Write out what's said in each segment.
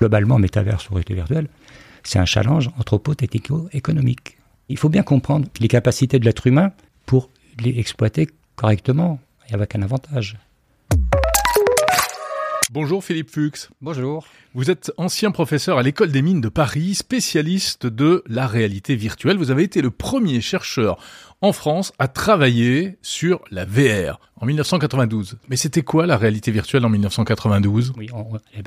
Globalement, métaverse ou réalité virtuelle, c'est un challenge anthropo-technico-économique. Il faut bien comprendre les capacités de l'être humain pour les exploiter correctement et avec un avantage. Bonjour Philippe Fuchs. Bonjour. Vous êtes ancien professeur à l'école des mines de Paris, spécialiste de la réalité virtuelle. Vous avez été le premier chercheur en France à travailler sur la VR en 1992. Mais c'était quoi la réalité virtuelle en 1992 Oui,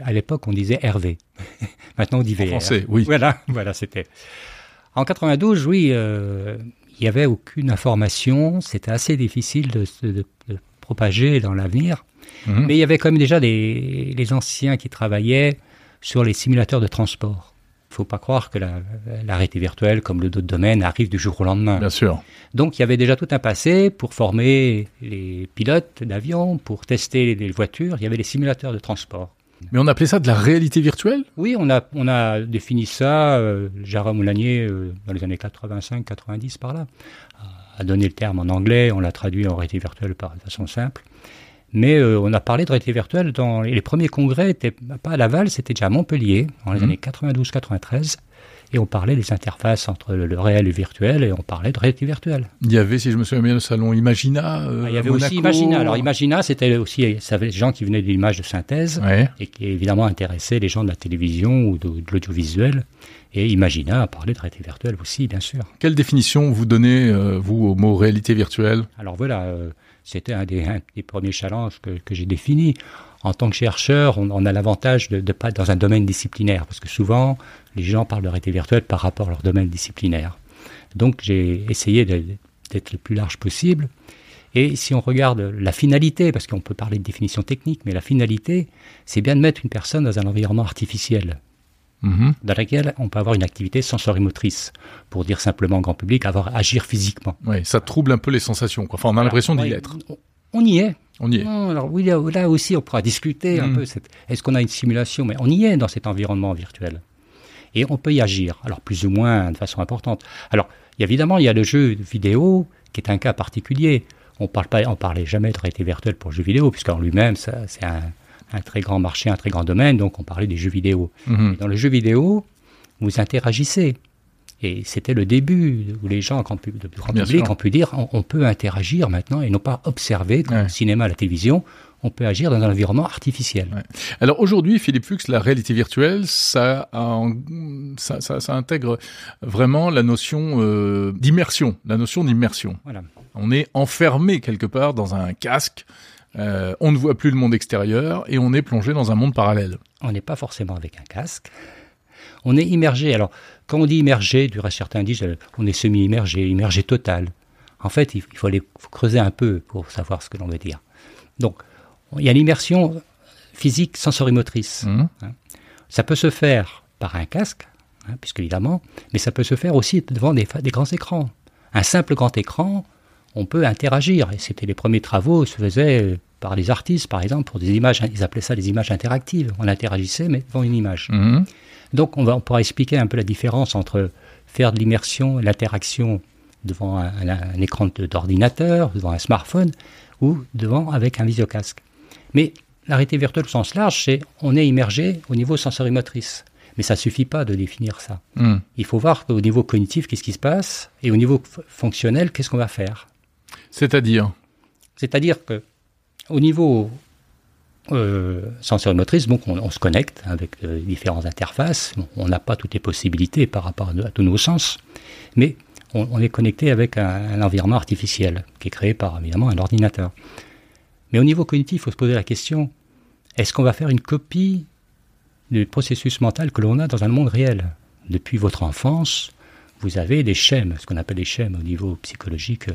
à l'époque on disait RV. Maintenant on dit VR. En français, oui. Voilà, voilà, c'était. En 92, oui, euh, il n'y avait aucune information. C'était assez difficile de, de propager dans l'avenir. Mhm. Mais il y avait quand même déjà des, les anciens qui travaillaient sur les simulateurs de transport. Il ne faut pas croire que la, réalité virtuelle, comme le d'autres domaines, arrive du jour au lendemain. Bien sûr. Donc il y avait déjà tout un passé pour former les pilotes d'avions, pour tester les voitures. Il y avait les simulateurs de transport. Mais on appelait ça de la réalité virtuelle? Oui, on a, on a défini ça, euh, Jérôme Moulanier, euh, dans les années 85-90 par là, a donné le terme en anglais, on l'a traduit en réalité virtuelle par de façon simple. Mais euh, on a parlé de réalité virtuelle dans les, premiers congrès, étaient pas à Laval, c'était déjà à Montpellier, en les mmh. années 92-93. Et on parlait des interfaces entre le, réel et le virtuel, et on parlait de réalité virtuelle. Il y avait, si je me souviens bien, le salon Imagina. Euh, ah, il y avait aussi Imagina. Alors Imagina, c'était aussi ça avait des gens qui venaient de l'image de synthèse, et qui évidemment intéressaient les gens de la télévision ou de, l'audiovisuel. Et Imagina a parlé de réalité virtuelle aussi, bien sûr. Quelle définition vous donnez, euh, vous, au mot réalité virtuelle? Alors voilà, c'était un des, premiers challenges que, j'ai définis. En tant que chercheur, on, a l'avantage de ne pas être dans un domaine disciplinaire, parce que souvent, les gens parlent de réalité virtuelle par rapport à leur domaine disciplinaire. Donc j'ai essayé d'être le plus large possible. Et si on regarde la finalité, parce qu'on peut parler de définition technique, mais la finalité, c'est bien de mettre une personne dans un environnement artificiel. Mhm. dans laquelle on peut avoir une activité sensorimotrice, pour dire simplement au grand public, avoir agir physiquement. Oui, ça trouble un peu les sensations. Quoi. Enfin, on a l'impression d'y être. On y est. On y est. alors oui, là, aussi, on pourra discuter un mhm. peu. Est-ce qu'on a une simulation? Mais on y est dans cet environnement virtuel. Et on peut y agir. Alors plus ou moins de façon importante. Alors évidemment, il y a le jeu vidéo qui est un cas particulier. On on parlait jamais de réalité virtuelle pour le jeu vidéo, puisqu'en lui-même, c'est un, un très grand marché, un très grand domaine, donc on parlait des jeux vidéo. Mhm. Dans le jeu vidéo, vous interagissez. Et c'était le début où les gens, grand, le grand public, ont pu dire on, peut interagir maintenant et non pas observer, comme le cinéma, la télévision, on peut agir dans un environnement artificiel. Alors aujourd'hui, Philippe Fuchs, la réalité virtuelle, ça, ça, ça, intègre vraiment la notion euh, d'immersion, la notion d'immersion. Voilà. On est enfermé quelque part dans un casque euh, on ne voit plus le monde extérieur et on est plongé dans un monde parallèle. On n'est pas forcément avec un casque. On est immergé. Alors, quand on dit immergé, du reste, certains disent euh, on est semi-immergé, immergé total. En fait, il faut aller creuser un peu pour savoir ce que l'on veut dire. Donc, il y a l'immersion physique sensorimotrice. Mmh. Hein. Ça peut se faire par un casque, hein, puisque évidemment, mais ça peut se faire aussi devant des grands écrans. Un simple grand écran, on peut interagir. Et c'était les premiers travaux se faisaient par les artistes, par exemple, pour des images, ils appelaient ça des images interactives. On interagissait, mais devant une image. Mhm. Donc on, va, on pourra expliquer un peu la différence entre faire de l'immersion l'interaction devant un, écran d'ordinateur, devant un smartphone, ou devant avec un visiocasque. Mais la réalité virtuelle au sens large, c'est on est immergé au niveau sensorimotrice. Mais ça suffit pas de définir ça. Mhm. Il faut voir au niveau cognitif, qu'est-ce qui se passe, et au niveau fonctionnel, qu'est-ce qu'on va faire. C'est-à-dire C'est-à-dire que au niveau euh, motrice, donc on, se connecte avec euh, différentes interfaces. on n'a pas toutes les possibilités par rapport à, tous nos sens, mais on, est connecté avec un, environnement artificiel qui est créé par évidemment un ordinateur. Mais au niveau cognitif, il faut se poser la question est-ce qu'on va faire une copie du processus mental que l'on a dans un monde réel? Depuis votre enfance, vous avez des schèmes, ce qu'on appelle des schèmes au niveau psychologique, euh,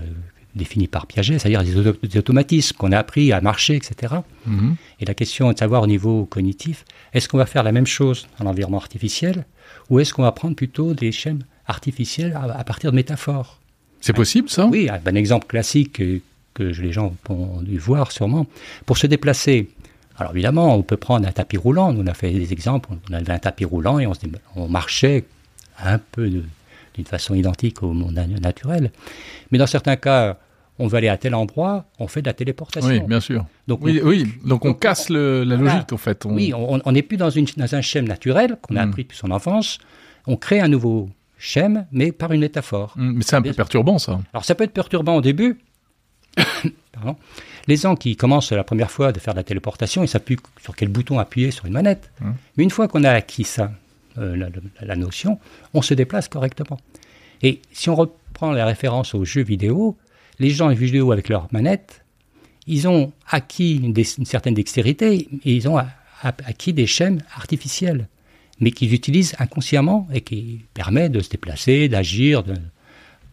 définis par Piaget, c'est-à-dire des, automatismes qu'on a appris à marcher, etc. Mhm. Et la question est de savoir au niveau cognitif, est-ce qu'on va faire la même chose dans l'environnement artificiel ou est-ce qu'on va prendre plutôt des schèmes artificiels à, partir de métaphores? C'est possible ça? Oui, un exemple classique que, les gens ont dû voir sûrement. Pour se déplacer, alors évidemment, on peut prendre un tapis roulant. Nous, on a fait des exemples. On avait un tapis roulant et on, on marchait un peu d'une façon identique au monde naturel. Mais dans certains cas, on va aller à tel endroit, on fait de la téléportation. Oui, bien sûr. Donc, oui, on, oui. donc on casse la logique, en fait. Oui, on n'est plus dans, une, dans un schème naturel qu'on a hmm. appris depuis son enfance. On crée un nouveau schème, mais par une métaphore. Hmm, mais c'est un peu perturbant, ça. Alors, ça peut être perturbant au début. Pardon. Les gens qui commencent la première fois de faire de la téléportation, ils s'appuient sur quel bouton appuyer sur une manette. Hmm. Mais une fois qu'on a acquis ça, euh, la, la, notion, on se déplace correctement. Et si on reprend la référence aux jeux vidéo, les gens en vidéo avec leur manette, ils ont acquis une, certaine dextérité et ils ont acquis des chaînes artificielles, mais qu'ils utilisent inconsciemment et qui permettent de se déplacer, d'agir, de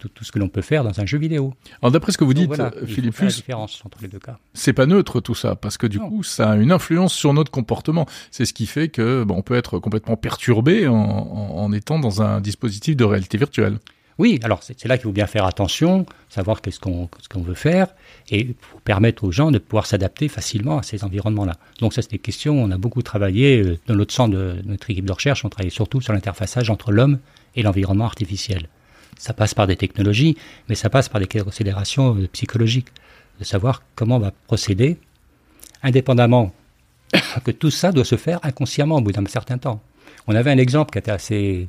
tout, ce que l'on peut faire dans un jeu vidéo. Alors d'après ce que vous dites, Philippe Fuchs, différence entre les deux cas. C'est pas neutre tout ça, parce que du coup, ça a une influence sur notre comportement. C'est ce qui fait que bon, on peut être complètement perturbé en, en étant dans un dispositif de réalité virtuelle. Oui, alors c'est là qu'il faut bien faire attention, savoir qu'est-ce qu'on veut faire, et permettre aux gens de pouvoir s'adapter facilement à ces environnements-là. Donc ça, c'est des questions, on a beaucoup travaillé, euh, dans notre centre de notre équipe de recherche, on travaille surtout sur l'interfaçage entre l'homme et l'environnement artificiel. Ça passe par des technologies, mais ça passe par des considérations euh, psychologiques, de savoir comment on va procéder, indépendamment que tout ça doit se faire inconsciemment au bout d'un certain temps. On avait un exemple qui était assez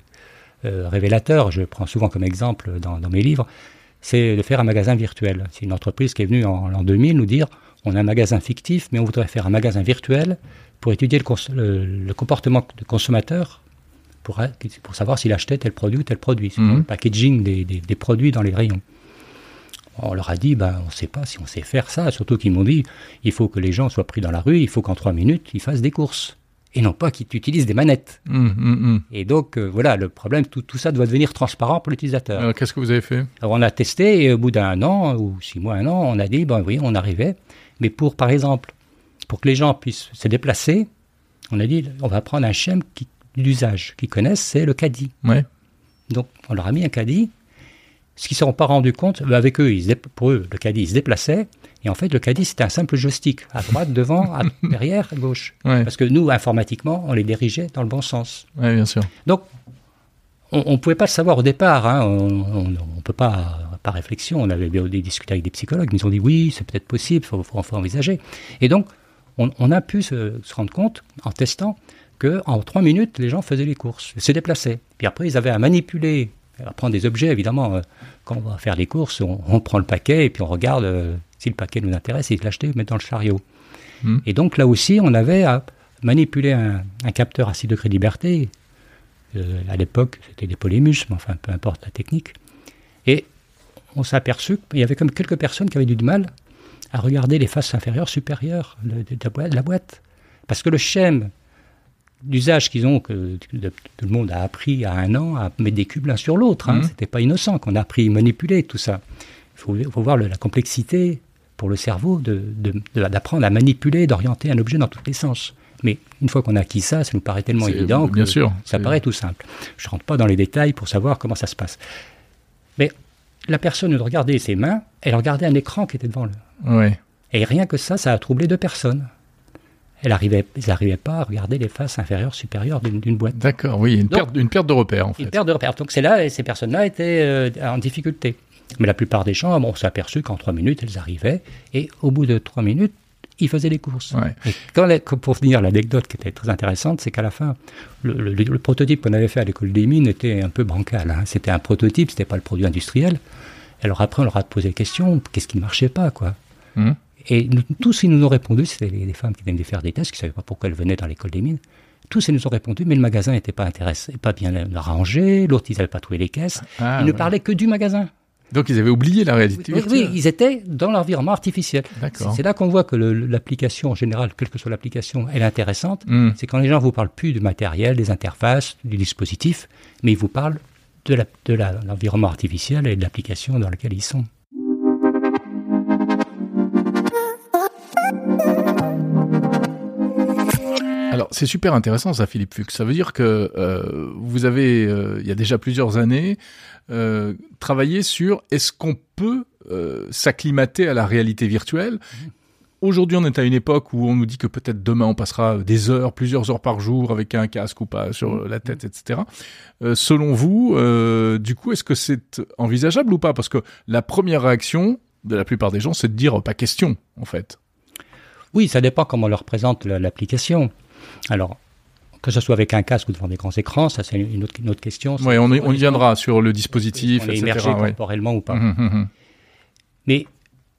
euh, révélateur, je prends souvent comme exemple dans, mes livres, c'est de faire un magasin virtuel. C'est une entreprise qui est venue en l'an 2000 nous dire on a un magasin fictif, mais on voudrait faire un magasin virtuel pour étudier le, comportement du consommateur pour, pour savoir s'il achetait tel produit ou tel produit, mhm. le packaging des, produits dans les rayons. On leur a dit, ben, on ne sait pas si on sait faire ça, surtout qu'ils m'ont dit, il faut que les gens soient pris dans la rue, il faut qu'en trois minutes, ils fassent des courses et non pas qu'ils utilisent des manettes. Hum, hum, hum. Et donc, euh, voilà, le problème, tout, tout, ça doit devenir transparent pour l'utilisateur. Qu'est-ce que vous avez fait? Alors, on a testé, et au bout d'un an, ou six mois, un an, on a dit, ben oui, on arrivait. Mais pour, par exemple, pour que les gens puissent se déplacer, on a dit, on va prendre un schème d'usage qu'ils connaissent, c'est le caddie. Ouais. Donc, on leur a mis un caddie. Ce qu'ils ne se sont pas rendus compte, ben, avec eux, ils, pour eux, le caddie, il se déplaçait. Et en fait, le caddie, c'était un simple joystick, à droite, devant, à derrière, à gauche. Parce que nous, informatiquement, on les dirigeait dans le bon sens. Oui, bien sûr. Donc, on ne pouvait pas le savoir au départ. Hein. On ne peut pas, par réflexion, on avait discuté avec des psychologues, mais ils ont dit oui, c'est peut-être possible, il faut, envisager. Et donc, on, a pu se, rendre compte, en testant, qu'en trois minutes, les gens faisaient les courses, se déplaçaient. Puis après, ils avaient à manipuler, à prendre des objets, évidemment. Euh, quand on va faire les courses, on, prend le paquet et puis on regarde euh, si le paquet nous intéresse, il l'acheter, mettre dans le chariot. Hmm. Et donc là aussi, on avait à manipuler un, capteur à 6 degrés de liberté. Euh, à l'époque, c'était des polémus, mais enfin, peu importe la technique. Et on s'est aperçu qu'il y avait comme quelques personnes qui avaient du mal à regarder les faces inférieures, supérieures de, la boîte. Parce que le schème d'usage qu'ils ont, que, tout le monde a appris à un an à mettre des cubes l'un sur l'autre, hein, hmm. c'était pas innocent qu'on a appris à manipuler tout ça. Il faut, voir la complexité pour le cerveau d'apprendre de, à manipuler, d'orienter un objet dans tous les sens. Mais une fois qu'on a acquis ça, ça nous paraît tellement évident que ça paraît tout simple. Je ne rentre pas dans les détails pour savoir comment ça se passe. Mais la personne regardait ses mains, elle regardait un écran qui était devant elle. Et rien que ça, ça a troublé deux personnes. Elle arrivait, ils n'arrivaient pas à regarder les faces inférieures, supérieures d'une boîte. D'accord, oui, une, perte, une perte de repère en fait. Une perte de repère. Donc c'est là, ces personnes-là étaient euh, en difficulté. Mais la plupart des gens, on s'est aperçu qu'en trois minutes, elles arrivaient, et au bout de trois minutes, ils faisaient les courses. pour finir, l'anecdote qui était très intéressante, c'est qu'à la fin, le, prototype qu'on avait fait à l'école des mines était un peu bancal. Hein. C'était un prototype, c'était pas le produit industriel. Alors après, on leur a posé la question, qu'est-ce qui ne marchait pas, quoi? Hum. Et tous, ils nous ont répondu, c'était les, femmes qui venaient faire des tests, qui ne savaient pas pourquoi elles venaient dans l'école des mines. Tous, ils nous ont répondu, mais le magasin n'était pas intéressé, pas bien rangé, l'autre, ils n'avaient pas trouvé les caisses. Ah, ils ne parlaient que du magasin. Donc ils avaient oublié la réalité oui, Oui, ils étaient dans l'environnement artificiel. C'est là qu'on voit que l'application en général, quelle que soit l'application, elle est intéressante. Hmm. C'est quand les gens vous parlent plus du matériel, des interfaces, du dispositif, mais ils vous parlent de l'environnement artificiel et de l'application dans laquelle ils sont. Alors c'est super intéressant ça, Philippe Fuchs. Ça veut dire que euh, vous avez, euh, il y a déjà plusieurs années, euh, travaillé sur est-ce qu'on peut s'acclimater à la réalité virtuelle. Aujourd'hui, on est à une époque où on nous dit que peut-être demain on passera des heures, plusieurs heures par jour avec un casque ou pas sur la tête, etc. selon vous, du coup, est-ce que c'est envisageable ou pas? Parce que la première réaction, de la plupart des gens, c'est de dire pas question, en fait. Oui, ça dépend comment on leur présente l'application. Alors, que ce soit avec un casque ou devant des grands écrans, ça c'est une autre, autre question. Oui, on, y viendra sur le dispositif, on est immergé temporellement ou pas. Hum, hum, hum. Mais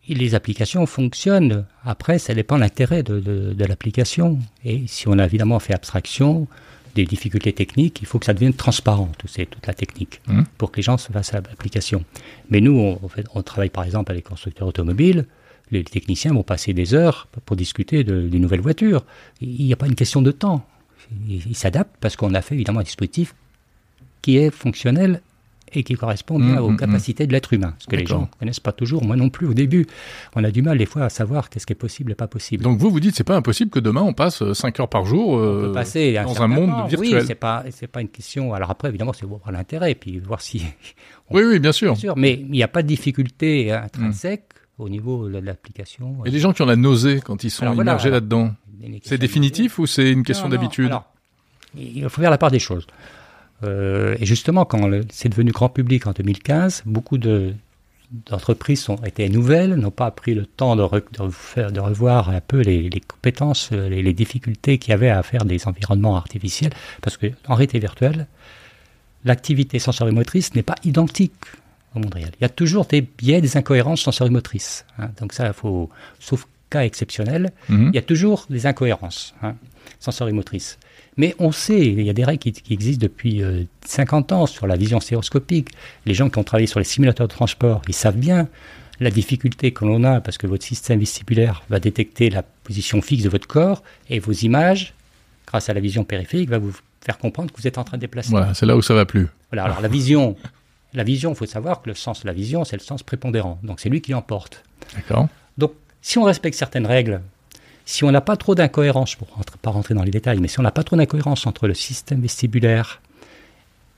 les applications fonctionnent. Après, ça dépend de l'intérêt de, l'application. Et si on a évidemment fait abstraction des difficultés techniques, il faut que ça devienne transparent, c'est toute la technique, pour que les gens se fassent à l'application. Mais nous, on, on, travaille par exemple avec les constructeurs automobiles. Les techniciens vont passer des heures pour discuter de, des nouvelles voitures. Il n'y a pas une question de temps. Ils s'adaptent parce qu'on a fait évidemment un dispositif qui est fonctionnel et qui correspond bien mmh, aux mmh, mmh. capacités de l'être humain. Ce que les gens ne connaissent pas toujours, moi non plus au début. On a du mal des fois à savoir qu'est-ce qui est possible et pas possible. Donc vous, vous dites c'est pas impossible que demain on passe 5 heures par jour euh, passer dans un, monde virtuel. Oui, c'est pas, c'est pas une question. Alors après, évidemment, c'est voir l'intérêt et puis voir si. oui, oui, bien sûr. sûr. Mais il n'y a pas de difficulté intrinsèque au niveau de l'application. Et les gens qui ont la nausée quand ils sont immergés là-dedans, c'est définitif ou c'est une question d'habitude Il faut faire la part des choses. Euh, et justement, quand c'est devenu grand public en 2015, beaucoup d'entreprises ont été nouvelles, n'ont pas pris le temps de, revoir un peu les, compétences, les, les difficultés qu'il y avait à faire des environnements artificiels, parce qu'en réalité virtuelle, l'activité sensorimotrice n'est pas identique au monde réel. Il y a toujours des biais, des incohérences sensorimotrices. Hein. Donc ça, il faut, sauf cas exceptionnel, mhm. il y a toujours des incohérences hein, sensorimotrices. Mais on sait, il y a des règles qui, existent depuis 50 euh, ans sur la vision stéréoscopique. Les gens qui ont travaillé sur les simulateurs de transport, ils savent bien la difficulté que l'on a parce que votre système vestibulaire va détecter la position fixe de votre corps et vos images, grâce à la vision périphérique, va vous faire comprendre que vous êtes en train de déplacer. Voilà, c'est là où ça va plus. Voilà, alors la vision, la vision, il faut savoir que le sens de la vision, c'est le sens prépondérant. Donc c'est lui qui l'emporte. D'accord. Donc si on respecte certaines règles si on n'a pas trop d'incohérence, pour ne pas rentrer dans les détails, mais si on n'a pas trop d'incohérence entre le système vestibulaire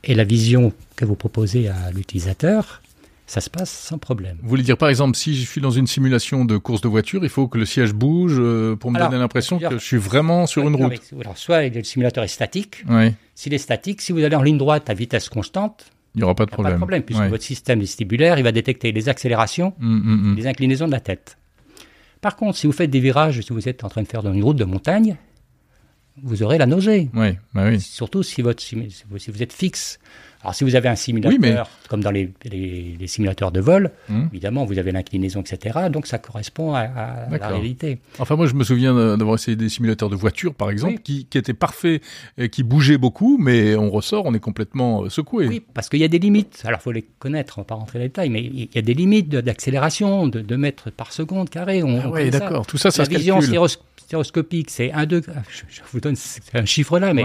et la vision que vous proposez à l'utilisateur, ça se passe sans problème. Vous voulez dire par exemple, si je suis dans une simulation de course de voiture, il faut que le siège bouge euh, pour me donner l'impression que je suis vraiment sur une route. alors, soit le simulateur est statique. S'il est statique, si vous allez en ligne droite à vitesse constante, il n'y aura pas de problème. Pas de problème, puisque votre système vestibulaire, il va détecter les accélérations, hum, hum, hum. les inclinaisons de la tête. Par contre, si vous faites des virages, si vous êtes en train de faire une route de montagne, vous aurez la nausée. Oui, bah oui. Surtout si, votre, si vous êtes fixe. Alors, si vous avez un simulateur, comme dans les, simulateurs de vol, hum. évidemment, vous avez l'inclinaison, etc. Donc, ça correspond à, la réalité. Enfin, moi, je me souviens d'avoir essayé des simulateurs de voiture, par exemple, qui, étaient parfaits, et qui bougeaient beaucoup, mais on ressort, on est complètement euh, secoué. Oui, parce qu'il y a des limites. Alors, il faut les connaître, on ne va pas rentrer dans les détails, mais il y a des limites d'accélération, de, mètres par seconde carré. ah oui, d'accord. Tout ça, ça la vision stéréoscopique, c'est un degré. Je, vous donne un chiffre là, mais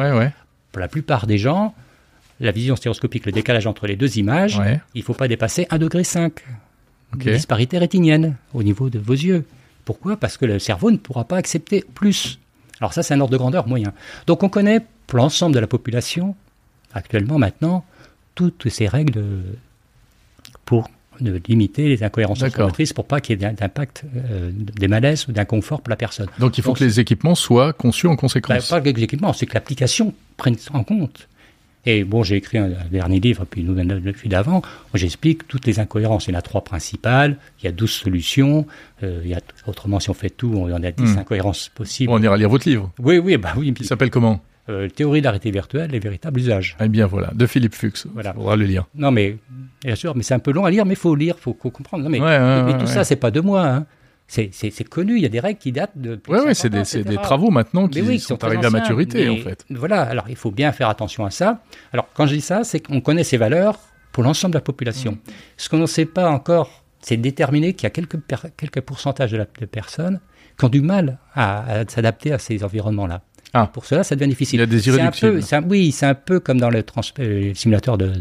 pour la plupart des gens, la vision stéréoscopique, le décalage entre les deux images, il ne faut pas dépasser 1,5 degré. Okay. disparité rétinienne au niveau de vos yeux. Pourquoi? Parce que le cerveau ne pourra pas accepter plus. Alors ça, c'est un ordre de grandeur moyen. Donc on connaît pour l'ensemble de la population, actuellement, maintenant, toutes ces règles pour limiter les incohérences motrices pour pas qu'il y ait d'impact, euh, des malaises ou d'inconfort pour la personne. Donc il faut que les équipements soient conçus en conséquence. Bah, pas que les équipements, c'est que l'application prenne en compte. Et bon, j'ai écrit un, dernier livre, puis nous, depuis d'avant, où j'explique toutes les incohérences. Il y en a trois principales, il y a douze solutions, euh, il y a, autrement, si on fait tout, on en a dix hmm. incohérences possibles. on ira lire votre livre. Oui, oui, bah oui. Il s'appelle comment? Euh, Théorie de la réalité virtuelle, les véritables usages. Eh bien voilà, de Philippe Fuchs. Voilà. On va le lire. Non mais, bien sûr, mais c'est un peu long à lire, mais il faut lire, il faut comprendre. Non, mais, mais, tout ça, c'est pas de moi. Hein. C'est connu, il y a des règles qui datent de. Oui, oui, c'est des, des, travaux maintenant qui, sont, arrivés à maturité, en fait. Voilà, alors il faut bien faire attention à ça. Alors, quand je dis ça, c'est qu'on connaît ces valeurs pour l'ensemble de la population. Mm. Ce qu'on ne sait pas encore, c'est déterminer qu'il y a quelques, quelques pourcentages de, la, de personnes qui ont du mal à s'adapter à ces environnements-là. Ah. Pour cela, ça devient difficile. Il y a des irréductibles. Un oui, c'est un peu comme dans le, euh, simulateur de,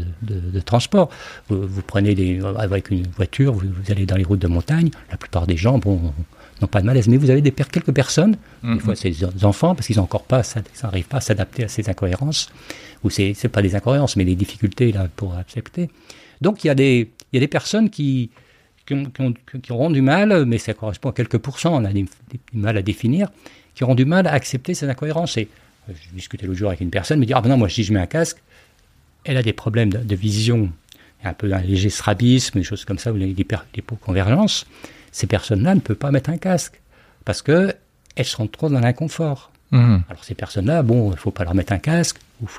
transport. Vous, prenez des, avec une voiture, vous, allez dans les routes de montagne. La plupart des gens, bon, n'ont pas de malaise, mais vous avez des, quelques personnes, des mhm. fois c'est des enfants, parce qu'ils n'arrivent pas, pas à s'adapter à ces incohérences, ou c'est pas des incohérences, mais des difficultés là pour accepter. Donc il y a des, il y a des personnes qui, qui, auront du mal, mais ça correspond à quelques pourcents, on a du mal à définir, qui auront du mal à accepter ces incohérences. Et euh, je discutais l'autre jour avec une personne, me dit Ah ben non, moi si je mets un casque, elle a des problèmes de, vision un peu un léger strabisme, des choses comme ça, ou l'hypoconvergence, ces personnes-là ne peuvent pas mettre un casque parce que elles sont trop dans l'inconfort. Mmh. Alors ces personnes-là, bon, il ne faut pas leur mettre un casque.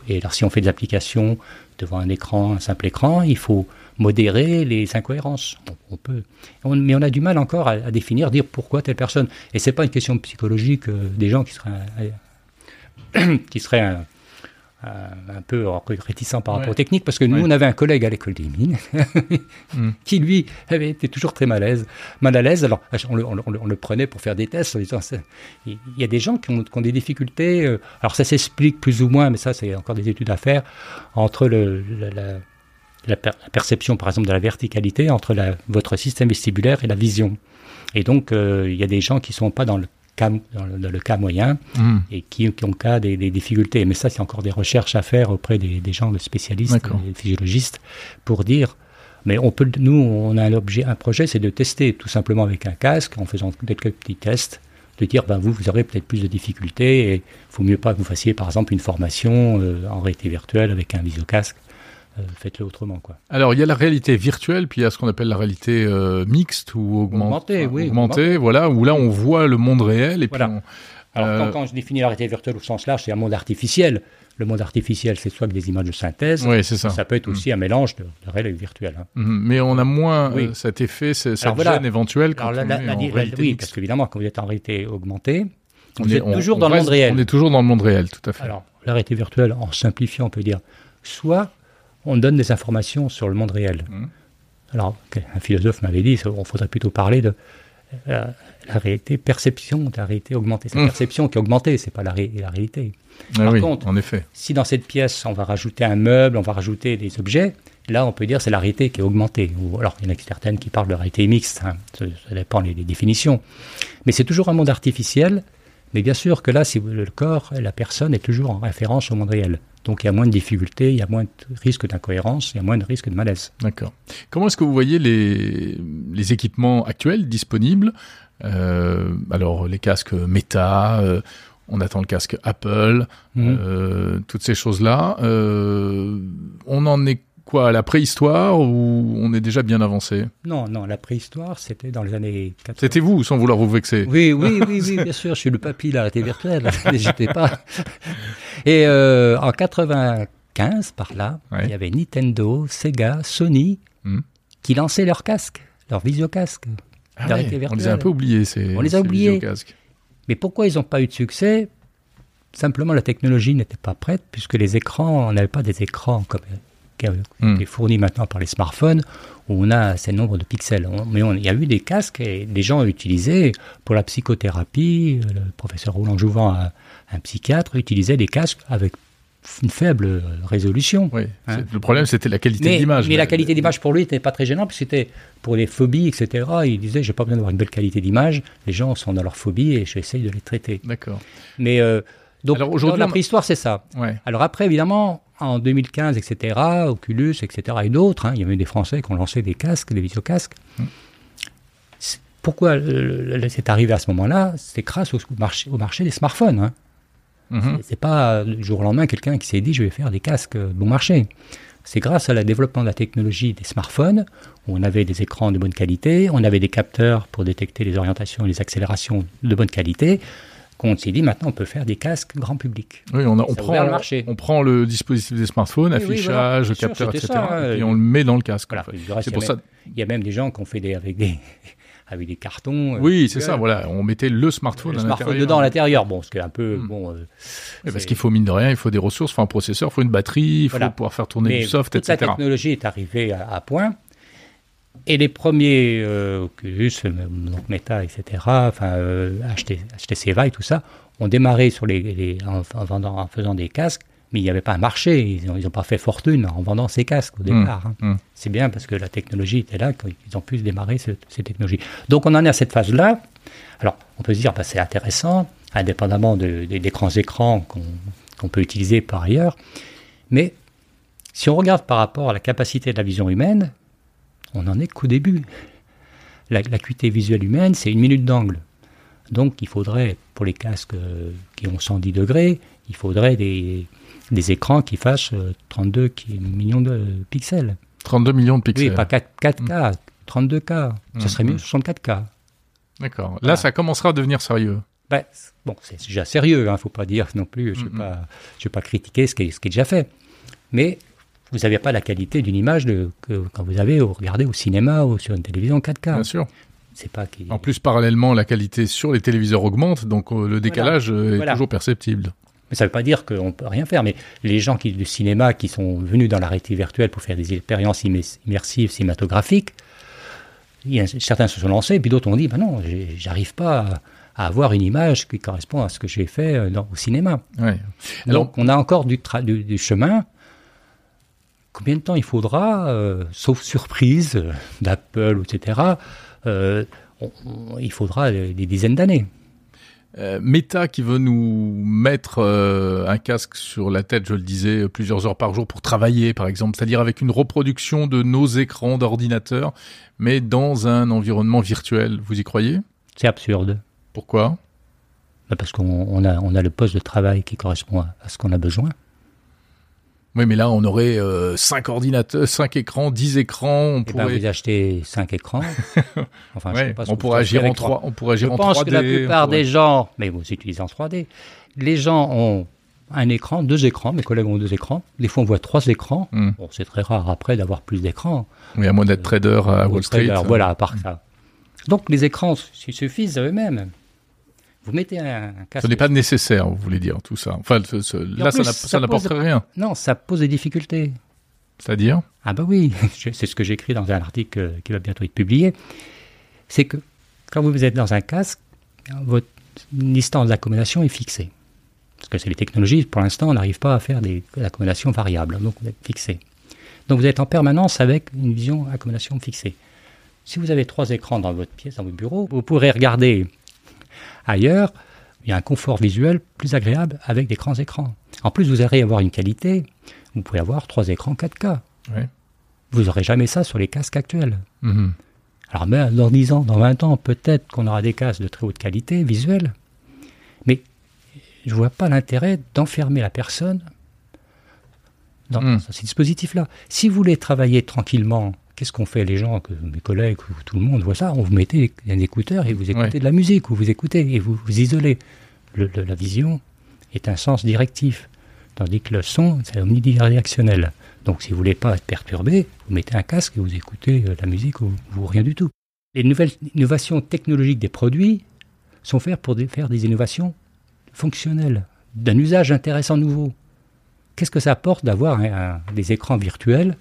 Et alors si on fait des applications devant un écran, un simple écran, il faut modérer les incohérences. On, peut, mais on a du mal encore à, définir, dire pourquoi telle personne. Et c'est pas une question psychologique euh, des gens qui seraient, qui seraient un peu réticent par rapport aux techniques, parce que nous, on avait un collègue à l'école des mines hmm. qui, lui, avait été toujours très mal à l'aise. Mal à l'aise, alors on le, prenait pour faire des tests il y a des gens qui ont, des difficultés, euh, alors ça s'explique plus ou moins, mais ça, c'est encore des études à faire, entre le, la, la, perception, par exemple, de la verticalité, entre la, votre système vestibulaire et la vision. Et donc, euh, il y a des gens qui ne sont pas dans le dans le, cas moyen hmm. et qui, ont cas des, difficultés. Mais ça, c'est encore des recherches à faire auprès des, gens, des spécialistes, des physiologistes, pour dire. Mais on peut, nous, on a un objet, un projet, c'est de tester tout simplement avec un casque, en faisant quelques petits tests, de dire, ben vous, vous aurez peut-être plus de difficultés et il faut mieux pas que vous fassiez, par exemple, une formation euh, en réalité virtuelle avec un visio-casque euh, faites-le autrement. Quoi. Alors, il y a la réalité virtuelle, puis il y a ce qu'on appelle la réalité euh, mixte ou augmentée. oui, augmentée, voilà, où là, on voit le monde réel. Et voilà. puis Alors, euh, quand, je définis la réalité virtuelle au sens large, c'est un monde artificiel. Le monde artificiel, c'est soit des images de synthèse, oui, ça. ça. peut être aussi mm. un mélange de, de réel et virtuel. Hein. Mm-hmm. Mais on a moins cet effet, cette gêne éventuelle quand Alors, on est en réalité Oui, parce qu'évidemment, quand vous êtes en réalité augmentée, on est, toujours dans le monde réel. On est toujours dans le monde réel, tout à fait. Alors, la réalité virtuelle, en simplifiant, on peut dire soit on donne des informations sur le monde réel. Mmh. Alors, un philosophe m'avait dit, on faudrait plutôt parler de euh, la réalité perception, de la réalité augmentée. C'est la mmh. perception qui est augmentée, c'est pas la, réalité. Ah Par contre, en effet. si dans cette pièce, on va rajouter un meuble, on va rajouter des objets, là, on peut dire c'est la réalité qui est augmentée. Ou alors, il y en a certaines qui parlent de réalité mixte, hein. ça, dépend des, des définitions. Mais c'est toujours un monde artificiel, mais bien sûr que là, si le corps, la personne est toujours en référence au monde réel. Donc il y a moins de difficultés, il y a moins de risques d'incohérence, il y a moins de risques de malaise. D'accord. Comment est-ce que vous voyez les, les équipements actuels disponibles? Euh, Alors les casques Meta, euh, on attend le casque Apple, mhm. euh, toutes ces choses-là. on en est quoi, à la préhistoire ou on est déjà bien avancé? Non, non, la préhistoire, c'était dans les années 80. C'était vous, sans vouloir vous vexer Oui, oui, oui, oui bien sûr, je suis le papy, la réalité virtuelle, n'hésitez pas. Et euh, en 95, par là, il y avait Nintendo, Sega, Sony, hmm. qui lançaient leurs casques, leurs visiocasques. Ah on les a un peu oubliés, ces On les a oubliés. Mais pourquoi ils n'ont pas eu de succès? Simplement, la technologie n'était pas prête, puisque les écrans, on n'avait pas des écrans comme Hmm. qui est fourni maintenant par les smartphones, où on a un certain nombre de pixels. mais il y a eu des casques et des gens ont utilisé pour la psychothérapie. Le professeur Roland Jouvent, un, psychiatre, utilisait des casques avec une faible résolution. Oui, hein. le problème, c'était la qualité d'image. Mais, la qualité d'image pour lui n'était pas très gênante, c'était pour les phobies, etc. Il disait, j'ai pas besoin d'avoir une belle qualité d'image. Les gens sont dans leur phobie et j'essaye de les traiter. D'accord. Mais euh, donc, aujourd'hui, la préhistoire, c'est ça. Alors après, évidemment, en 2015, etc., Oculus, etc., et d'autres, hein, il y a même des Français qui ont lancé des casques, des visiocasques. Hum. Pourquoi c'est arrivé à ce moment-là? C'est grâce au marché, au marché des smartphones. Hein. Hum. C'est pas du jour au lendemain quelqu'un qui s'est dit je vais faire des casques bon marché. C'est grâce à le développement de la technologie des smartphones, où on avait des écrans de bonne qualité, on avait des capteurs pour détecter les orientations et les accélérations de bonne qualité, on s'est dit maintenant on peut faire des casques grand public. Oui, on, on prend, le marché. on prend le dispositif des smartphones, affichage, capteur, etc. et on le met dans le casque. C'est pour ça. Il y a même des gens qui ont fait des, avec des avec des cartons. Euh, oui, c'est ça, voilà. On mettait le smartphone, le smartphone dedans à l'intérieur. Bon, ce qui est un peu. Hmm. Bon, euh, parce qu'il faut, mine de rien, il faut des ressources, il faut un processeur, il faut une batterie, il faut pouvoir faire tourner du soft, toute etc. La technologie est arrivée à, point. Et les premiers euh, Oculus, donc Meta, etc., enfin, HTC Vive, tout ça, ont démarré sur les, en, vendant, en faisant des casques, mais il n'y avait pas un marché. Ils n'ont pas fait fortune en vendant ces casques au départ. Hein. Mmh, mmh. C'est bien parce que la technologie était là qu'ils ont pu démarrer ces technologies. Donc on en est à cette phase-là. Alors on peut se dire, bah, c'est intéressant, indépendamment des grands écrans qu'on peut utiliser par ailleurs. Mais si on regarde par rapport à la capacité de la vision humaine, on n'en est qu'au début. L'acuité visuelle humaine, c'est une minute d'angle. Donc il faudrait, pour les casques euh, qui ont 110 degrés, il faudrait des, des écrans qui fassent 32 euh, millions de pixels. 32 millions de pixels. Oui, pas 4, k 32K. Ça serait mieux 64K. D'accord. Là, ça commencera à devenir sérieux. Ben, bon, c'est déjà sérieux, il hein, ne faut pas dire non plus, je ne vais, pas critiquer ce qui, est, ce qui est déjà fait. Mais vous n'avez pas la qualité d'une image de, que quand vous avez regardé au cinéma ou sur une télévision 4K. Bien sûr. C'est pas. En plus, parallèlement, la qualité sur les téléviseurs augmente, donc euh, le décalage euh, est toujours perceptible. Mais ça ne veut pas dire qu'on ne peut rien faire. Mais les gens qui, du cinéma qui sont venus dans la réalité virtuelle pour faire des expériences immersives cinématographiques, certains se sont lancés, puis d'autres ont dit, ben non, j'arrive pas à, avoir une image qui correspond à ce que j'ai fait euh, dans, au cinéma. Donc on a encore du, du, chemin. Combien de temps il faudra, euh, sauf surprise euh, d'Apple, etc., il faudra des dizaines d'années. Euh, Meta qui veut nous mettre euh, un casque sur la tête, je le disais, plusieurs heures par jour pour travailler, par exemple, c'est-à-dire avec une reproduction de nos écrans d'ordinateur, mais dans un environnement virtuel. Vous y croyez? C'est absurde. Pourquoi? Bah, Parce qu'on a, on a le poste de travail qui correspond à ce qu'on a besoin. Oui, mais là, on aurait 5 euh, ordinateurs, 5 écrans, 10 écrans. On eh ben, pourrait... vous achetez 5 écrans. Enfin, je sais pas on, pourrait agir en 3, on pourrait agir je en 3D. Je pense que la plupart des gens, mais vous utilisez en 3D, les gens ont un écran, deux écrans, mes collègues ont deux écrans. Des fois, on voit trois écrans. Hmm. Bon, c'est très rare après d'avoir plus d'écrans. Oui, à moins d'être trader à Wall Street. voilà, à part ça. Donc, les écrans suffisent à eux-mêmes. Vous mettez un, casque. Ce n'est pas nécessaire, vous voulez dire, tout ça. Enfin, là, ça n'apporterait rien. Non, ça pose des difficultés. C'est-à-dire? Ah bah oui, c'est ce que j'écris dans un article euh, qui va bientôt être publié. C'est que quand vous êtes dans un casque, votre distance d'accommodation est fixée. Parce que c'est les technologies, pour l'instant, on n'arrive pas à faire des accommodations variables, donc vous êtes fixé. Donc vous êtes en permanence avec une vision accommodation fixée. Si vous avez trois écrans dans votre pièce, dans votre bureau, vous pourrez regarder Ailleurs, il y a un confort visuel plus agréable avec des grands écrans. En plus, vous allez avoir une qualité. Vous pouvez avoir trois écrans 4K. Vous n'aurez jamais ça sur les casques actuels. Mm-hmm. Alors, ben, dans 10 ans, dans 20 ans, peut-être qu'on aura des casques de très haute qualité visuelle. Mais je ne vois pas l'intérêt d'enfermer la personne dans mm. ces dispositifs-là. Si vous voulez travailler tranquillement Qu'est-ce qu'on fait les gens, que mes collègues, tout le monde voit ça On vous mettez un écouteur et vous écoutez de la musique, ou vous écoutez et vous vous isolez. la vision est un sens directif, tandis que le son, c'est omnidirectionnel. Donc si vous voulez pas être perturbé, vous mettez un casque et vous écoutez euh, la musique ou, rien du tout. Les nouvelles innovations technologiques des produits sont faites pour faire des innovations fonctionnelles, d'un usage intéressant nouveau. Qu'est-ce que ça apporte d'avoir des écrans virtuels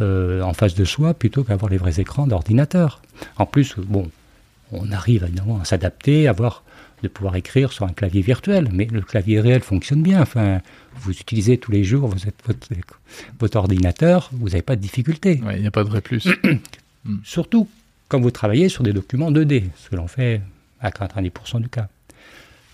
euh, en face de soi plutôt qu'avoir les vrais écrans d'ordinateur. En plus, bon, on arrive évidemment à s'adapter, à voir, de pouvoir écrire sur un clavier virtuel, mais le clavier réel fonctionne bien. Enfin, vous utilisez tous les jours votre, votre, ordinateur, vous n'avez pas de difficulté. Il n'y a pas de vrai plus. Surtout quand vous travaillez sur des documents 2D, ce que l'on fait à 90% du cas.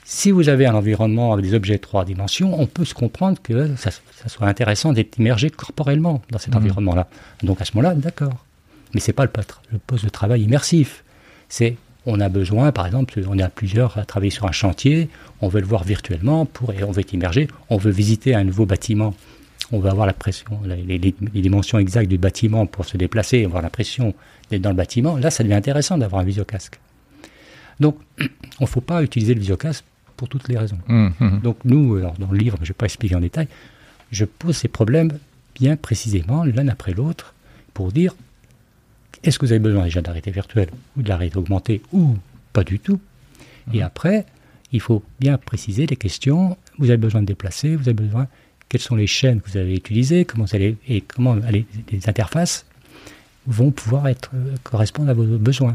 Si vous avez un environnement avec des objets de trois dimensions, on peut se comprendre que ça, soit intéressant d'être immergé corporellement dans cet mhm. environnement-là. Donc à ce moment-là, d'accord. Mais c'est pas le, le, poste de travail immersif. C'est on a besoin, par exemple, on est à plusieurs à travailler sur un chantier, on veut le voir virtuellement, pour, et on veut être immergé, on veut visiter un nouveau bâtiment, on veut avoir la pression, les, les, dimensions exactes du bâtiment pour se déplacer, avoir l'impression d'être dans le bâtiment. Là, ça devient intéressant d'avoir un visiocasque. Donc, on ne faut pas utiliser le visiocasque pour toutes les raisons. Mmh, mmh. Donc nous, dans le livre, je ne vais pas expliquer en détail, je pose ces problèmes bien précisément, l'un après l'autre, pour dire, est-ce que vous avez besoin déjà de la réalité virtuelle ou de la réalité augmentée ou pas du tout Et après, il faut bien préciser les questions, vous avez besoin de déplacer, vous avez besoin, quelles sont les chaînes que vous avez utilisées, comment vous allez, et comment les, les interfaces vont pouvoir être, euh, correspondre à vos besoins.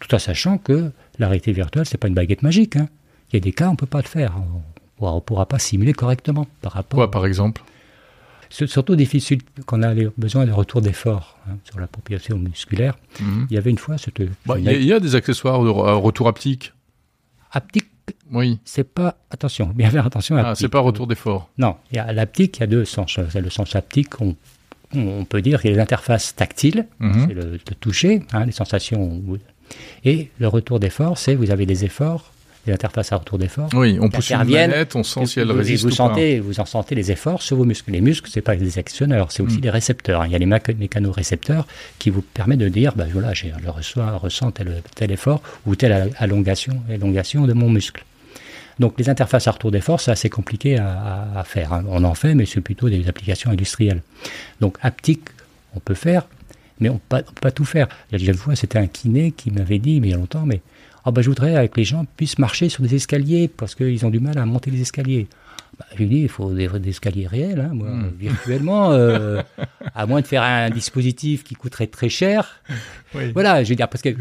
Tout en sachant que la réalité virtuelle, ce n'est pas une baguette magique. Hein. Il y a des cas, on ne peut pas le faire. On ne pourra pas simuler correctement par rapport. Quoi, par exemple? C'est surtout difficile quand on a besoin de retour d'effort hein, sur la population musculaire. Mhm. Il y avait une fois. Bah, il y, a des accessoires de retour haptique. Haptique oui. C'est pas. Attention, bien faire attention à Ah, c'est pas retour d'effort. Non, il y a l'haptique, il y a deux sens. Le sens haptique, on, on peut dire qu'il y a l'interface tactile, mhm. c'est le, toucher, hein, les sensations. Et le retour d'effort, c'est vous avez des efforts des interfaces à retour d'effort. Oui, on pousse une manette, on sent si elle vous, résiste vous ou sentez, Vous en sentez les efforts sur vos muscles. Les muscles, c'est pas des actionneurs, c'est aussi mm. des récepteurs. Il y a les mécanorécepteurs qui vous permettent de dire, ben voilà, je reçois, ressens tel, tel effort ou telle allongation, allongation de mon muscle. Donc les interfaces à retour d'effort, c'est assez compliqué à, faire. Hein. On en fait, mais c'est plutôt des applications industrielles. Donc haptique, on peut faire, mais on ne peut pas tout faire. Il y a une fois, c'était un kiné qui m'avait dit, mais il y a longtemps, mais oh ben, je voudrais que les gens puissent marcher sur des escaliers parce qu'ils ont du mal à monter les escaliers. Bah, je lui dis, il faut des, escaliers réels, hein, moi, hmm. virtuellement, euh, à moins de faire un dispositif qui coûterait très cher. Voilà, je veux dire, parce qu'il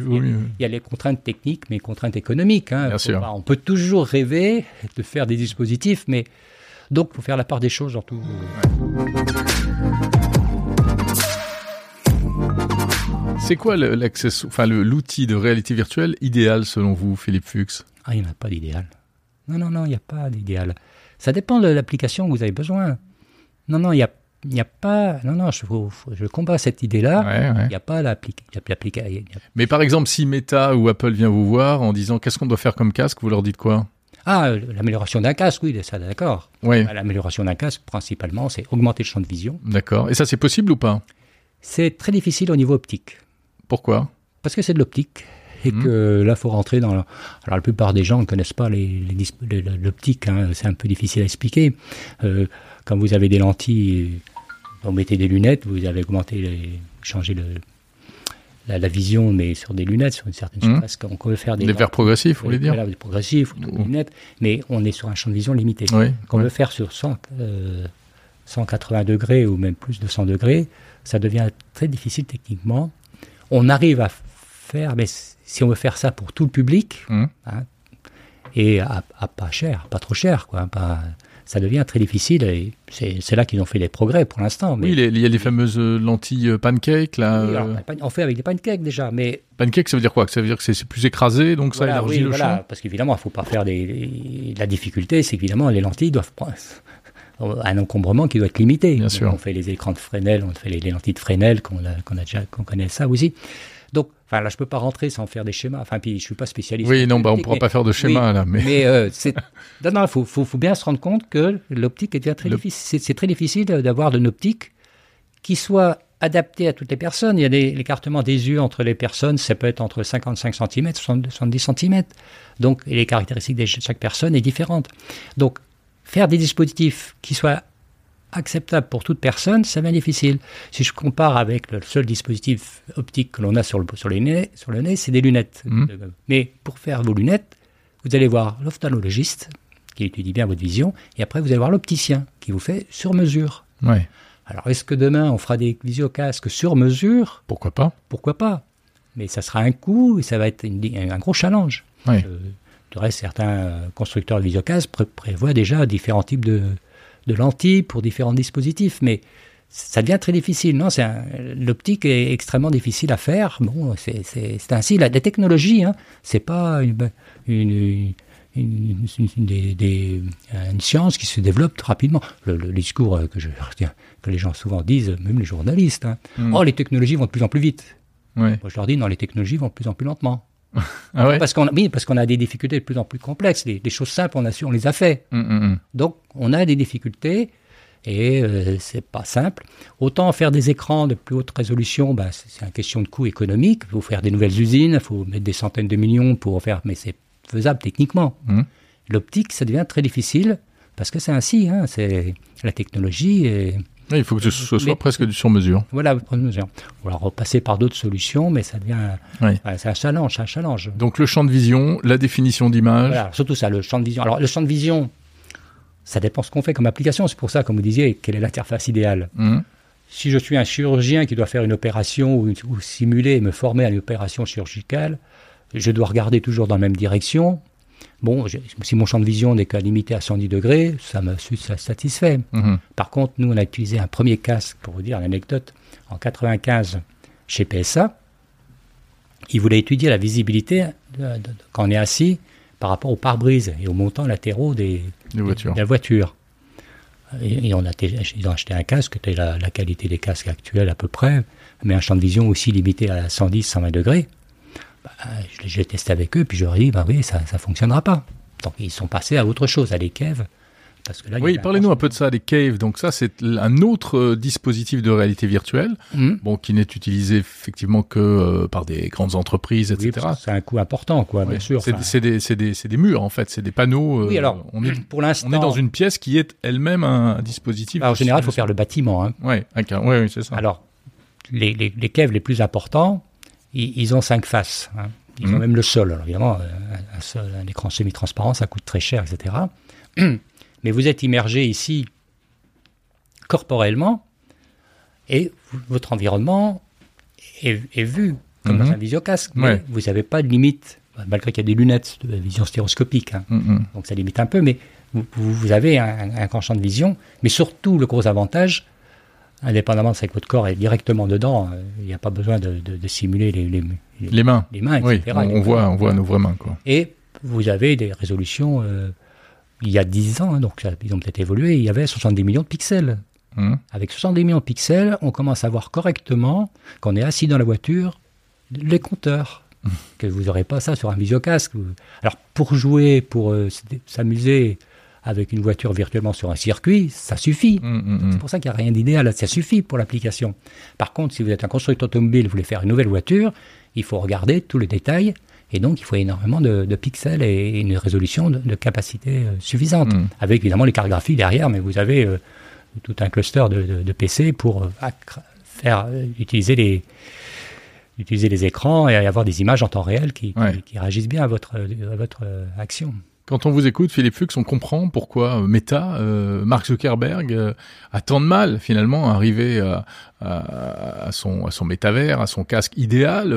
y, a les contraintes techniques, mais les contraintes économiques. Hein. Bien sûr. on peut toujours rêver de faire des dispositifs, mais donc il faut faire la part des choses dans tout. C'est quoi enfin l'outil de réalité virtuelle idéal selon vous, Philippe Fuchs? Ah, il n'y en a pas d'idéal. Non, non, non, il n'y a pas d'idéal. Ça dépend de l'application que vous avez besoin. Non, non, il n'y a, y a pas. Non, non, je, je combats cette idée-là. Il n'y a pas l'application. Mais par exemple, si Meta ou Apple vient vous voir en disant qu'est-ce qu'on doit faire comme casque, vous leur dites quoi? Ah, l'amélioration d'un casque, oui, ça, d'accord. Oui. L'amélioration d'un casque, principalement, c'est augmenter le champ de vision. D'accord. Et ça, c'est possible ou pas? C'est très difficile au niveau optique. Pourquoi Parce que c'est de l'optique. Et mhm. que là, faut rentrer dans. Alors, la plupart des gens ne connaissent pas l'optique. Hein, c'est un peu difficile à expliquer. Euh, quand vous avez des lentilles, vous mettez des lunettes, vous avez augmenté, les, changé le, la, vision, mais sur des lunettes, sur une certaine mmh. surface. On peut faire des, des verres progressifs, vous voulez dire Des progressifs, des lunettes, mais on est sur un champ de vision limité. Oui, Quand on veut faire sur 100, 180 euh, degrés ou même plus de 100 degrés, ça devient très difficile techniquement on arrive à faire, mais si on veut faire ça pour tout le public, mmh. hein, et à, pas cher, pas trop cher, quoi, ça devient très difficile et c'est là qu'ils ont fait des progrès pour l'instant. Oui, il y a les fameuses lentilles euh, pancake là. Euh. on fait avec des pancakes déjà, mais pancake ça veut dire quoi? Ça veut dire que c'est plus écrasé, donc ça élargit le voilà, champ? Parce qu'évidemment, il ne faut pas faire des. La difficulté, c'est qu'évidemment les lentilles doivent un encombrement qui doit être limité. Bien sûr. On fait les écrans de Fresnel, on fait les, lentilles de Fresnel, qu'on déjà, connaît ça aussi. Donc, enfin là, je peux pas rentrer sans faire des schémas. Enfin, puis je suis pas spécialiste. Oui, non, bah, on pourra pas faire de schéma là, mais. Mais euh, c'est, non, non, faut, faut, faut, bien se rendre compte que l'optique est très difficile. C'est, très difficile d'avoir une optique qui soit adaptée à toutes les personnes. Il y a l'écartement des yeux entre les personnes, ça peut être entre 55 cm et 70 cm. Donc, les caractéristiques de chaque personne est différente. Donc, faire des dispositifs qui soient acceptables pour toute personne, ça devient difficile. Si je compare avec le seul dispositif optique que l'on a sur le, sur, les nez, sur le nez, c'est des lunettes. Mmh. Mais pour faire vos lunettes, vous allez voir l'ophtalmologiste qui étudie bien votre vision, et après vous allez voir l'opticien qui vous fait sur mesure. Ouais. Alors est-ce que demain on fera des visiocasques sur mesure? Pourquoi pas? Pourquoi pas? Mais ça sera un coût et ça va être un gros challenge. Ouais. Euh, de reste, certains constructeurs de visiocasques prévoient déjà différents types de, lentilles pour différents dispositifs, mais ça devient très difficile. Non, l'optique est extrêmement difficile à faire. Bon, c'est ainsi. La, technologie, hein, c'est pas une, une, science qui se développe rapidement. Le, discours que, je, que les gens souvent disent, même les journalistes, hein, hmm. oh, les technologies vont de plus en plus vite. Moi, je leur dis, non, les technologies vont de plus en plus lentement. Ah parce qu'on oui, parce qu'on a des difficultés de plus en plus complexes. Les, choses simples, on a su, on les a fait. Mm, mm, mm. Donc, on a des difficultés et euh, c'est pas simple. Autant faire des écrans de plus haute résolution, bah, c'est une question de coût économique. Il faut faire des nouvelles usines, il faut mettre des centaines de millions pour faire, mais c'est faisable techniquement. L'optique, ça devient très difficile parce que c'est ainsi. Hein, c'est la technologie. Et, il faut que ce soit presque du sur-mesure. Voilà, sur-mesure. On va repasser par d'autres solutions, mais ça devient. c'est un challenge, un challenge. Donc le champ de vision, la définition d'image. Voilà, surtout ça, le champ de vision. Alors le champ de vision, ça dépend ce qu'on fait comme application. C'est pour ça, comme vous disiez, quelle est l'interface idéale. Hum. Si je suis un chirurgien qui doit faire une opération ou, ou simuler et me former à une opération chirurgicale, je dois regarder toujours dans la même direction. Bon, si mon champ de vision n'est qu'à limité à 110 degrés, ça me satisfait. Mhm. Par contre, nous, on a utilisé un premier casque, pour vous dire l'anecdote, en 95 chez PSA. Il voulait étudier la visibilité quand on est assis par rapport au pare-brise et aux montants latéraux des, voitures. de la voiture. Et, on a, ils ont acheté un casque, c'était la, la, qualité des casques actuels à peu près, mais un champ de vision aussi limité à 110-120 degrés. Bah, je l'ai testé avec eux, puis je leur ai dit, bah oui, ça ne fonctionnera pas. Donc ils sont passés à autre chose, à les caves. Parce que là, oui, parlez-nous un peu de ça, les caves. Donc ça, c'est un autre euh, dispositif de réalité virtuelle, mmh. bon, qui n'est utilisé effectivement que euh, par des grandes entreprises, etc. c'est un coût important, quoi, bien sûr. C'est des, des, des, murs, en fait, c'est des panneaux. Euh, oui, alors, on est, pour l'instant, on est dans une pièce qui est elle-même un dispositif. en général, il faut faire le bâtiment. Hein. Oui, ouais, c'est ça. Alors, les, les, les, caves les plus importants, ils, ont cinq faces. Hein. Ils ont mmh. même le sol. Alors évidemment, un, un écran semi-transparent, ça coûte très cher, etc. mais vous êtes immergé ici corporellement et votre environnement est, vu comme dans mhm. un visiocasque, mais vous n'avez pas de limite, malgré qu'il y a des lunettes de vision stéréoscopique, hein. mhm. donc ça limite un peu, mais vous, avez un, grand champ de vision, mais surtout le gros avantage, indépendamment de ce que votre corps est directement dedans, euh, il n'y a pas besoin de, simuler les, les, mains, les mains etc. on, voit, on voit nos vraies mains. Quoi. Et vous avez des résolutions euh, il y a 10 ans, hein, donc ils ont peut-être évolué, il y avait 70 millions de pixels. Mmh. Avec 70 millions de pixels, on commence à voir correctement, quand on est assis dans la voiture, les compteurs. Mmh. Que vous n'aurez pas ça sur un visiocasque. Alors, pour jouer, pour euh, s'amuser avec une voiture virtuellement sur un circuit, ça suffit. Mmh, C'est pour ça qu'il n'y a rien d'idéal, ça suffit pour l'application. Par contre, si vous êtes un constructeur automobile, vous voulez faire une nouvelle voiture, il faut regarder tous les détails et donc, il faut énormément de, pixels et une résolution de, capacité euh, suffisante. Mm. Avec évidemment les cartes graphiques derrière, mais vous avez euh, tout un cluster de, PC pour euh, faire utiliser les utiliser les écrans et avoir des images en temps réel qui, qui, réagissent bien à votre, à votre action. Quand on vous écoute, Philippe Fuchs, on comprend pourquoi euh, Meta, euh, Mark Zuckerberg, euh, a tant de mal finalement à arriver à, à, son, à son métavers, à son casque idéal.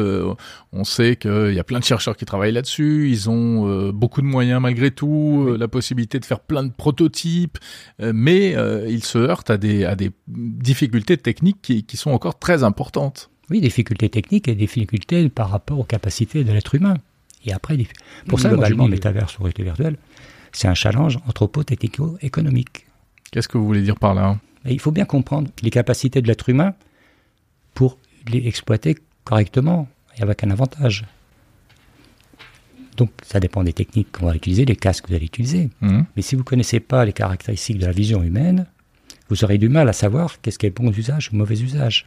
on sait qu'il y a plein de chercheurs qui travaillent là-dessus. Ils ont beaucoup de moyens malgré tout, la possibilité de faire plein de prototypes, mais ils se heurtent à des, à des difficultés techniques qui, qui sont encore très importantes. Oui, difficultés techniques et difficultés par rapport aux capacités de l'être humain. Et après, pour ça, globalement, métavers sur réalité virtuelle, c'est un challenge anthropo-économique. Qu'est-ce que vous voulez dire par là? Il faut bien comprendre les capacités de l'être humain pour les exploiter correctement et avec un avantage. Donc, ça dépend des techniques qu'on va utiliser, des casques que vous allez utiliser. Mmh. Mais si vous ne connaissez pas les caractéristiques de la vision humaine, vous aurez du mal à savoir qu'est-ce qui est bon usage ou mauvais usage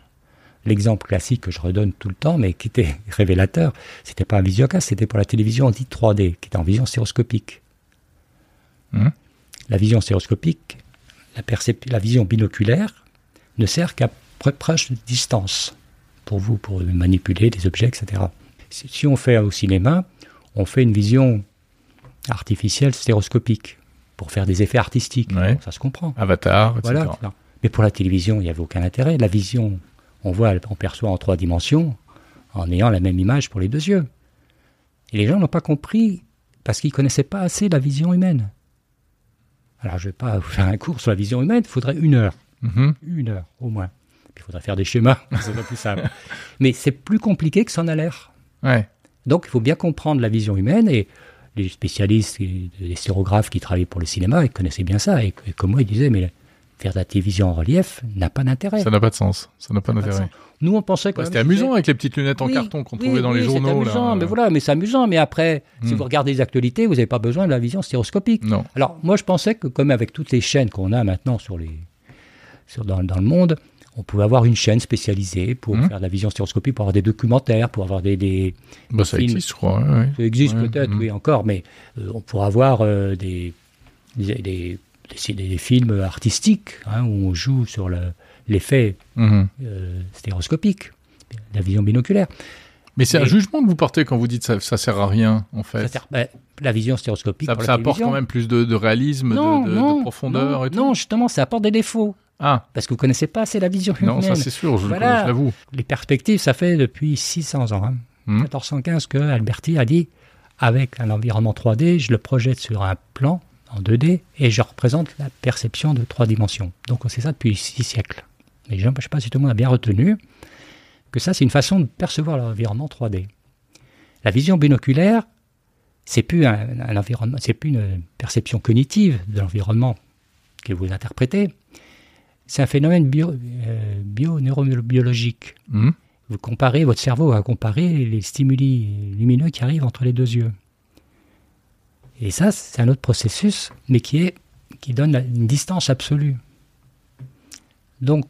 l'exemple classique que je redonne tout le temps, mais qui était révélateur, c'était pas un visiocast, c'était pour la télévision dite 3D, qui était en vision stéréoscopique. Hum. La vision stéréoscopique, la, la, vision binoculaire, ne sert qu'à proche distance pour vous, pour manipuler des objets, etc. Si on fait au cinéma, on fait une vision artificielle stéréoscopique pour faire des effets artistiques. Ça se comprend. Avatar, etc. Mais pour la télévision, il n'y avait aucun intérêt. La vision on voit, on perçoit en trois dimensions en ayant la même image pour les deux yeux. Et les gens n'ont pas compris parce qu'ils ne connaissaient pas assez la vision humaine. Alors je ne vais pas vous faire un cours sur la vision humaine, il faudrait une heure. Mm-hmm. Une heure au moins. il faudrait faire des schémas, c'est plus simple. Mais c'est plus compliqué que ça en a l'air. Donc il faut bien comprendre la vision humaine et les spécialistes, les stérographes qui travaillent pour le cinéma, ils connaissaient bien ça. Et, et comme moi, ils disaient, mais faire de la télévision en relief n'a pas d'intérêt. Ça n'a pas de sens. Ça n'a pas d'intérêt. Nous, on pensait que. c'était amusant avec les petites lunettes en carton qu'on trouvait dans les journaux. C'est amusant, mais voilà, mais c'est amusant. Mais après, si hmm. vous regardez les actualités, vous n'avez pas besoin de la vision stéréoscopique. Non. Alors, moi, je pensais que, comme avec toutes les chaînes qu'on a maintenant sur les, sur, dans, dans, le monde, on pouvait avoir une chaîne spécialisée pour hmm. faire de la vision stéréoscopique, pour avoir des documentaires, pour avoir des. des, bah, ça existe, je crois. Ça existe peut-être, hmm. oui, encore, mais euh, on pourrait avoir euh, des, des des, des, films artistiques hein, où on joue sur l'effet mhm. euh, stéréoscopique, la vision binoculaire. Mais c'est un jugement que vous portez quand vous dites ça, ça sert à rien, en fait. Ben, la vision stéréoscopique. Ça, apporte quand même plus de, réalisme, de, profondeur non, et tout. Non, justement, ça apporte des défauts. Ah. Parce que vous connaissez pas assez la vision humaine. Non, ça c'est sûr, je l'avoue. Les perspectives, ça fait depuis 600 ans, hein, 1415, mhm. que Alberti a dit avec un environnement 3D, je le projette sur un plan en 2D et je représente la perception de trois dimensions. Donc on sait ça depuis six siècles. Mais je ne sais pas si tout le monde a bien retenu que ça, c'est une façon de percevoir l'environnement 3D. La vision binoculaire, c'est plus un, environnement, c'est plus une perception cognitive de l'environnement que vous interprétez. C'est un phénomène bio, euh, bio neurobiologique. Mmh. vous comparez, votre cerveau va comparer les stimuli lumineux qui arrivent entre les deux yeux. Et ça, c'est un autre processus, mais qui, est, qui donne une distance absolue. Donc,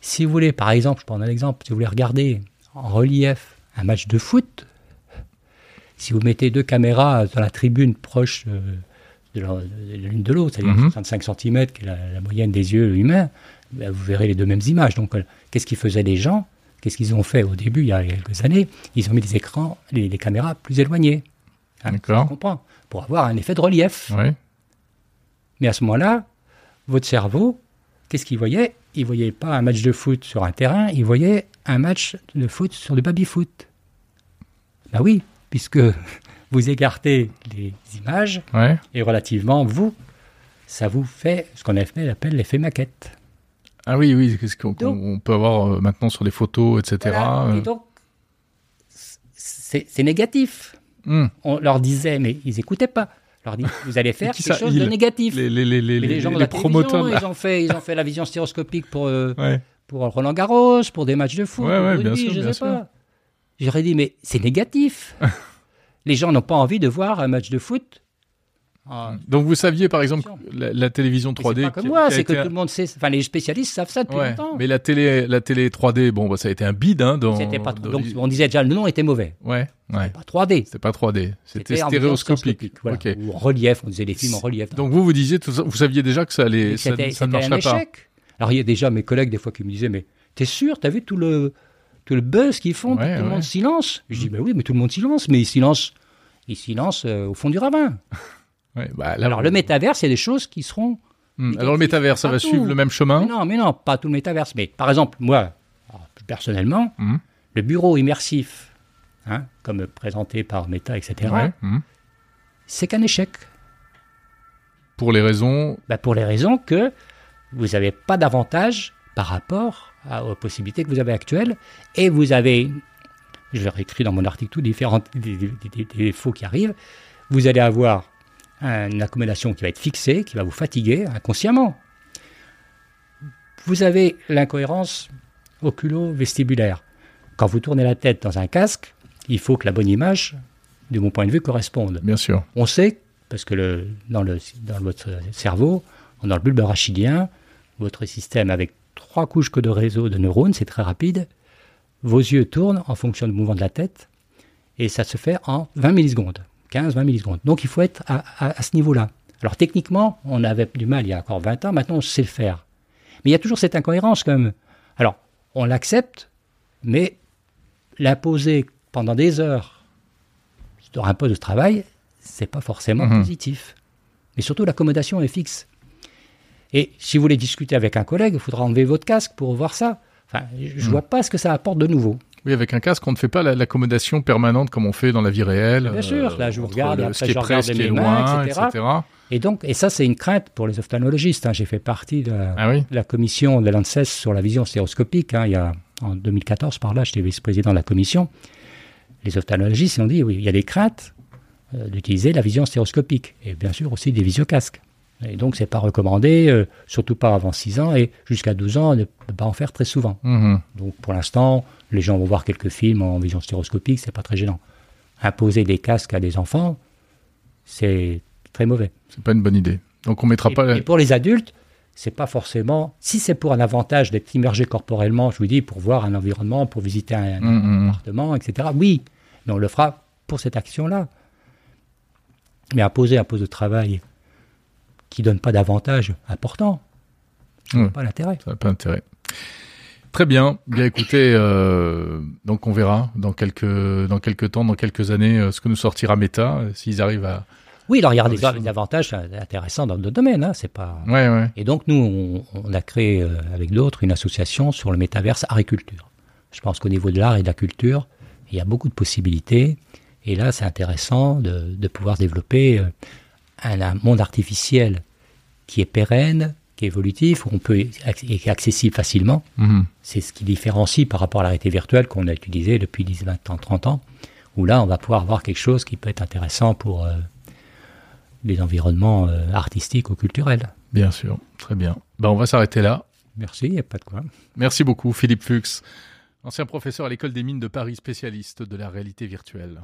si vous voulez, par exemple, je prends un exemple, si vous voulez regarder en relief un match de foot, si vous mettez deux caméras dans la tribune proche euh, de l'une de l'autre, c'est-à-dire 65 mhm. cm, qui est la, moyenne des yeux humains, ben, vous verrez les deux mêmes images. Donc, euh, qu'est-ce qu'ils faisaient les gens? Qu'est-ce qu'ils ont fait au début, il y a quelques années? Ils ont mis des écrans, les, caméras plus éloignées. Hein, D'accord. comprend Pour avoir un effet de relief. Mais à ce moment-là, votre cerveau, qu'est-ce qu'il voyait? Il ne voyait pas un match de foot sur un terrain, il voyait un match de foot sur du baby-foot. Ben oui, puisque vous écartez les images, et relativement, vous, ça vous fait ce qu'on appelle l'effet maquette. Ah oui, oui, qu'est-ce qu'on peut avoir euh, maintenant sur les photos, etc. Et donc, c'est négatif. Hmm. On leur disait, mais ils n'écoutaient pas. On leur dit, vous allez faire quelque chose de négatif. Les, les, les, les gens les promoteurs. Ils ont, fait, ils ont fait la vision stéréoscopique pour, euh, pour Roland Garros, pour des matchs de foot, ouais, ouais, bien sûr, je ne sais pas. J'aurais dit, mais c'est négatif. les gens n'ont pas envie de voir un match de foot ah. Donc vous saviez par exemple la, télévision 3D. C'est pas comme moi, c'est que tout le monde sait. Enfin, les spécialistes savent ça depuis longtemps. Mais la télé, la télé 3D, bon, bah, ça a été un bide. Hein, dans, pas. Donc on disait déjà le nom était mauvais. Ouais. ouais. Pas 3D. C'était pas 3D. C'était stéréoscopique. Voilà. Ou relief. On disait des films en relief. Donc vous vous disiez, vous saviez déjà que ça allait, ça, ça ne marcherait pas. Alors il y a déjà mes collègues des fois qui me disaient, mais t'es sûr, t'as vu tout le tout le buzz qu'ils font, tout le monde silence? Je dis, mais oui, mais tout le monde silence, mais ils silence, ils silence euh, au fond du ravin. Bah, Alors, le métaverse, c'est des choses qui seront. Hmm. Alors, le métaverse, ça va suivre le même chemin Non, mais non, pas tout le métaverse. Mais par exemple, moi, personnellement, hmm. le bureau immersif, hein, comme présenté par Meta, etc., hmm. c'est qu'un échec. Pour les raisons bah, Pour les raisons que vous n'avez pas d'avantage par rapport aux possibilités que vous avez actuelles. Et vous avez, je l'ai écrit dans mon article, tout différents défauts qui arrivent. Vous allez avoir une accommodation qui va être fixée, qui va vous fatiguer inconsciemment. Vous avez l'incohérence oculo-vestibulaire. Quand vous tournez la tête dans un casque, il faut que la bonne image, de mon point de vue, corresponde. Bien sûr. On sait, parce que le, dans, le, dans votre cerveau, dans le bulbe rachidien, votre système avec trois couches de réseau de neurones, c'est très rapide. Vos yeux tournent en fonction du mouvement de la tête, et ça se fait en 20 millisecondes. 15-20 millisecondes. Donc il faut être à, ce niveau-là. Alors techniquement, on avait du mal il y a encore 20 ans, maintenant on sait le faire. Mais il y a toujours cette incohérence comme... Alors, on l'accepte, mais l'imposer pendant des heures sur un poste de travail, c'est pas forcément mhm. positif. Mais surtout, l'accommodation est fixe. Et si vous voulez discuter avec un collègue, il faudra enlever votre casque pour voir ça. Enfin, je ne mhm. vois pas ce que ça apporte de nouveau. Oui, avec un casque, on ne fait pas l'accommodation permanente comme on fait dans la vie réelle. Bien sûr, là je vous regarde, après, ce qui est près, ce qui est loin, etc. Et donc, et ça c'est une crainte pour les ophtalmologistes. Hein. J'ai fait partie de la, ah commission de l'ANSES sur la vision stéréoscopique. Hein. Il y a, en 2014, par là, j'étais vice-président de la commission. Les ophtalmologistes ont dit, oui, il y a des craintes euh, d'utiliser la vision stéréoscopique. Et bien sûr aussi des visiocasques. Et donc, c'est pas recommandé, euh, surtout pas avant 6 ans, et jusqu'à 12 ans, ne pas en faire très souvent. Mhm. Donc, pour l'instant, les gens vont voir quelques films en vision stéréoscopique, c'est pas très gênant. Imposer des casques à des enfants, c'est très mauvais. C'est pas une bonne idée. Donc, on mettra pas. Et pour les adultes, c'est pas forcément. Si c'est pour un avantage d'être immergé corporellement, je vous dis, pour voir un environnement, pour visiter un, mhm. appartement, etc. Oui, mais on le fera pour cette action-là. Mais imposer un poste de travail qui donne pas d'avantage important. Ça pas l'intérêt. Ça n'a pas d'intérêt. Très bien. Bien écoutez, euh, donc on verra dans quelques dans quelques temps, dans quelques années, euh, ce que nous sortira Meta, euh, s'ils arrivent à. Oui, alors il y a des, avantages intéressants dans notre domaine, hein, c'est pas. Ouais, ouais. Et donc nous, on, a créé avec d'autres une association sur le métaverse agriculture. Je pense qu'au niveau de l'art et de la culture, il y a beaucoup de possibilités. Et là, c'est intéressant de, de, pouvoir développer un, monde artificiel qui est pérenne, qui est évolutif, où on peut, et qui est accessible facilement. Mhm. C'est ce qui différencie par rapport à la réalité virtuelle qu'on a utilisée depuis 10, 20 ans, 30 ans, où là, on va pouvoir avoir quelque chose qui peut être intéressant pour euh, les environnements euh, artistiques ou culturels. Bien sûr, très bien. Ben, on va s'arrêter là. Merci, il n'y a pas de quoi. Merci beaucoup, Philippe Fuchs ancien professeur à l'école des mines de Paris, spécialiste de la réalité virtuelle.